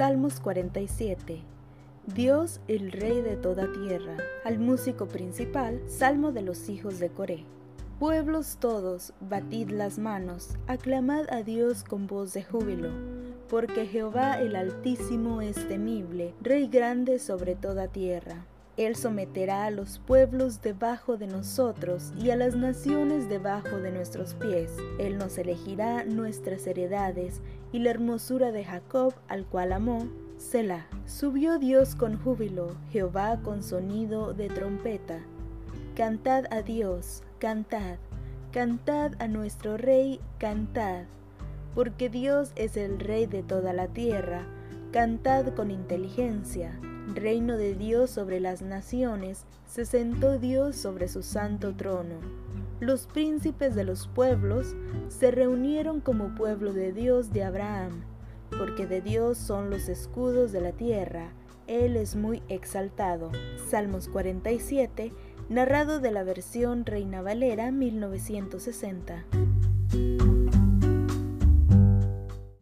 Salmos 47. Dios el Rey de toda tierra. Al músico principal, Salmo de los hijos de Coré. Pueblos todos, batid las manos, aclamad a Dios con voz de júbilo, porque Jehová el Altísimo es temible, Rey grande sobre toda tierra. Él someterá a los pueblos debajo de nosotros y a las naciones debajo de nuestros pies. Él nos elegirá nuestras heredades y la hermosura de Jacob, al cual amó. Selah. Subió Dios con júbilo, Jehová con sonido de trompeta. Cantad a Dios, cantad, cantad a nuestro Rey, cantad, porque Dios es el Rey de toda la tierra, cantad con inteligencia reino de Dios sobre las naciones, se sentó Dios sobre su santo trono. Los príncipes de los pueblos se reunieron como pueblo de Dios de Abraham, porque de Dios son los escudos de la tierra. Él es muy exaltado. Salmos 47, narrado de la versión Reina Valera 1960.